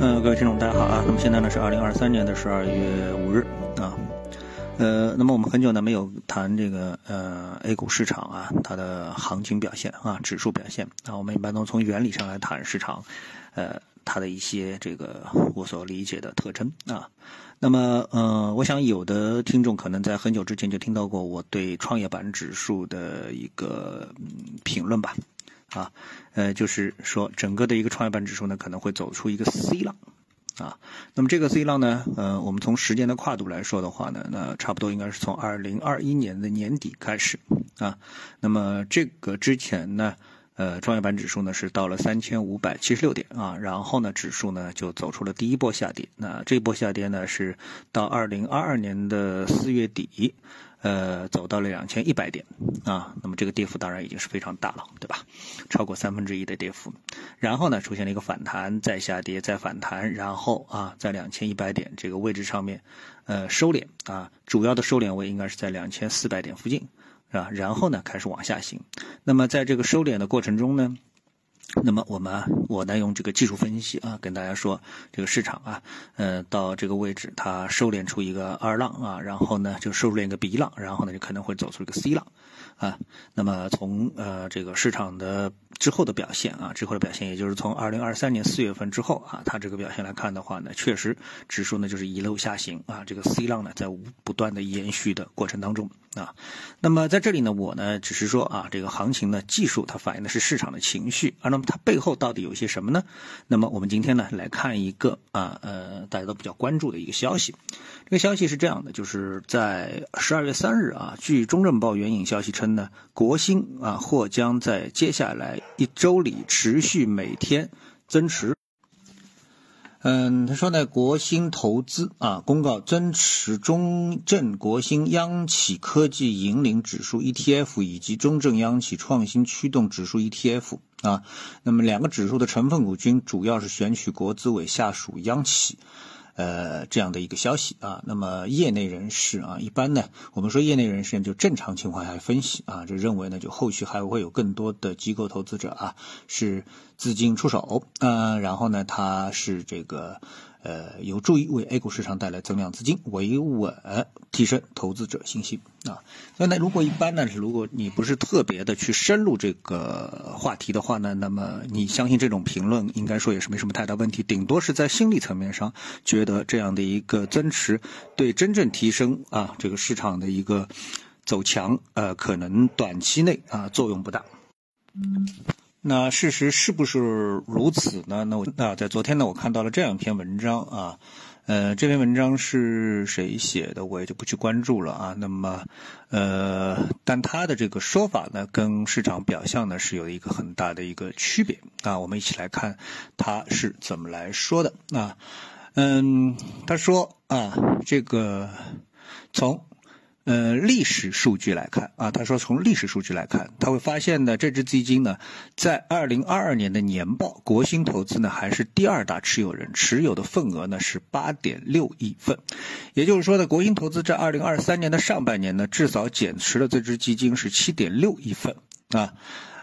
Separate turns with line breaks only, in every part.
呃，各位听众，大家好啊。那么现在呢是二零二三年的十二月五日啊。呃，那么我们很久呢没有谈这个呃 A 股市场啊，它的行情表现啊，指数表现啊。我们一般都从原理上来谈市场，呃，它的一些这个我所理解的特征啊。那么呃，我想有的听众可能在很久之前就听到过我对创业板指数的一个评论吧。啊，呃，就是说整个的一个创业板指数呢，可能会走出一个 C 浪，啊，那么这个 C 浪呢，呃，我们从时间的跨度来说的话呢，那差不多应该是从二零二一年的年底开始，啊，那么这个之前呢，呃，创业板指数呢是到了三千五百七十六点啊，然后呢，指数呢就走出了第一波下跌，那这一波下跌呢是到二零二二年的四月底。呃，走到了两千一百点啊，那么这个跌幅当然已经是非常大了，对吧？超过三分之一的跌幅，然后呢，出现了一个反弹，再下跌，再反弹，然后啊，在两千一百点这个位置上面，呃，收敛啊，主要的收敛位应该是在两千四百点附近，是吧？然后呢，开始往下行。那么在这个收敛的过程中呢？那么我们我呢用这个技术分析啊，跟大家说这个市场啊，呃，到这个位置它收敛出一个二浪啊，然后呢就收敛一个 B 浪，然后呢就可能会走出一个 C 浪。啊。那么从呃这个市场的之后的表现啊，之后的表现，也就是从二零二三年四月份之后啊，它这个表现来看的话呢，确实指数呢就是一路下行啊，这个 C 浪呢在不断的延续的过程当中啊。那么在这里呢，我呢只是说啊，这个行情呢技术它反映的是市场的情绪啊。那么它背后到底有些什么呢？那么我们今天呢来看一个啊呃大家都比较关注的一个消息。这个消息是这样的，就是在十二月三日啊，据中证报援引消息称呢，国兴啊或将在接下来一周里持续每天增持。嗯，他说呢，国兴投资啊公告增持中证国兴央企科技引领指数 ETF 以及中证央企创新驱动指数 ETF 啊，那么两个指数的成分股均主要是选取国资委下属央企。呃，这样的一个消息啊，那么业内人士啊，一般呢，我们说业内人士就正常情况下分析啊，就认为呢，就后续还会有更多的机构投资者啊，是资金出手，嗯，然后呢，他是这个。呃，有助于为 A 股市场带来增量资金，维稳提升投资者信心啊。所以呢，如果一般呢是，如果你不是特别的去深入这个话题的话呢，那么你相信这种评论，应该说也是没什么太大问题。顶多是在心理层面上觉得这样的一个增持，对真正提升啊这个市场的一个走强，呃，可能短期内啊作用不大。那事实是不是如此呢？那我那在昨天呢，我看到了这样一篇文章啊，呃，这篇文章是谁写的，我也就不去关注了啊。那么，呃，但他的这个说法呢，跟市场表象呢是有一个很大的一个区别啊。我们一起来看他是怎么来说的啊。嗯，他说啊，这个从。呃，历史数据来看啊，他说从历史数据来看，他会发现呢，这支基金呢，在二零二二年的年报，国兴投资呢还是第二大持有人，持有的份额呢是八点六亿份，也就是说呢，国兴投资在二零二三年的上半年呢，至少减持了这支基金是七点六亿份啊，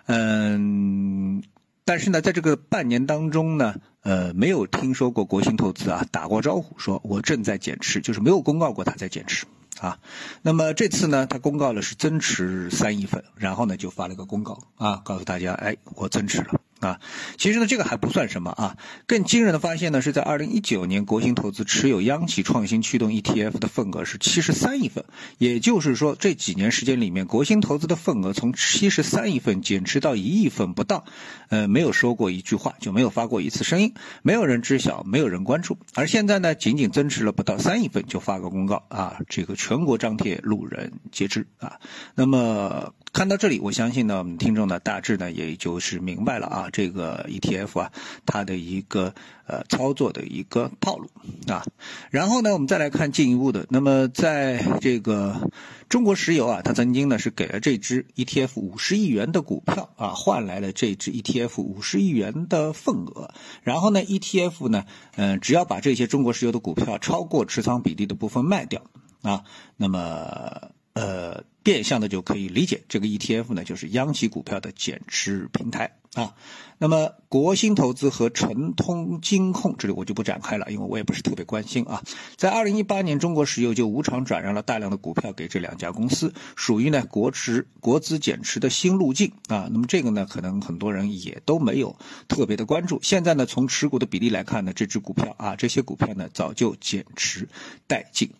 嗯，但是呢，在这个半年当中呢，呃，没有听说过国兴投资啊打过招呼，说我正在减持，就是没有公告过他在减持。啊，那么这次呢，他公告了是增持三亿份，然后呢就发了个公告啊，告诉大家，哎，我增持了。啊，其实呢，这个还不算什么啊。更惊人的发现呢，是在二零一九年，国兴投资持有央企创新驱动 ETF 的份额是七十三亿份。也就是说，这几年时间里面，国兴投资的份额从七十三亿份减持到一亿份不到，呃，没有说过一句话，就没有发过一次声音，没有人知晓，没有人关注。而现在呢，仅仅增持了不到三亿份，就发个公告啊，这个全国张贴，路人皆知啊。那么。看到这里，我相信呢，我们听众呢大致呢也就是明白了啊，这个 ETF 啊，它的一个呃操作的一个套路啊。然后呢，我们再来看进一步的，那么在这个中国石油啊，它曾经呢是给了这支 ETF 五十亿元的股票啊，换来了这支 ETF 五十亿元的份额。然后呢，ETF 呢，嗯，只要把这些中国石油的股票超过持仓比例的部分卖掉啊，那么呃。变相的就可以理解，这个 ETF 呢就是央企股票的减持平台啊。那么国兴投资和辰通金控，这里我就不展开了，因为我也不是特别关心啊。在二零一八年，中国石油就无偿转让了大量的股票给这两家公司，属于呢国持国资减持的新路径啊。那么这个呢，可能很多人也都没有特别的关注。现在呢，从持股的比例来看呢，这只股票啊，这些股票呢早就减持殆尽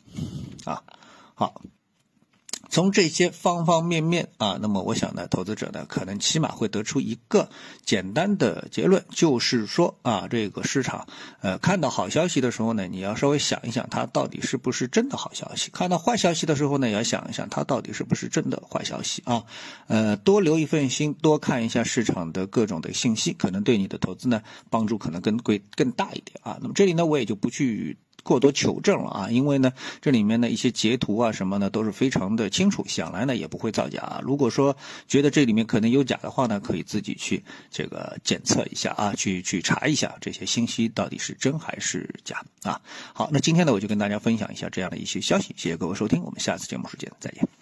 啊。好。从这些方方面面啊，那么我想呢，投资者呢可能起码会得出一个简单的结论，就是说啊，这个市场呃看到好消息的时候呢，你要稍微想一想它到底是不是真的好消息；看到坏消息的时候呢，也要想一想它到底是不是真的坏消息啊。呃，多留一份心，多看一下市场的各种的信息，可能对你的投资呢帮助可能更贵更大一点啊。那么这里呢，我也就不去。过多求证了啊，因为呢，这里面的一些截图啊什么的，都是非常的清楚，想来呢也不会造假啊。如果说觉得这里面可能有假的话呢，可以自己去这个检测一下啊，去去查一下这些信息到底是真还是假啊。好，那今天呢我就跟大家分享一下这样的一些消息，谢谢各位收听，我们下次节目时间再见。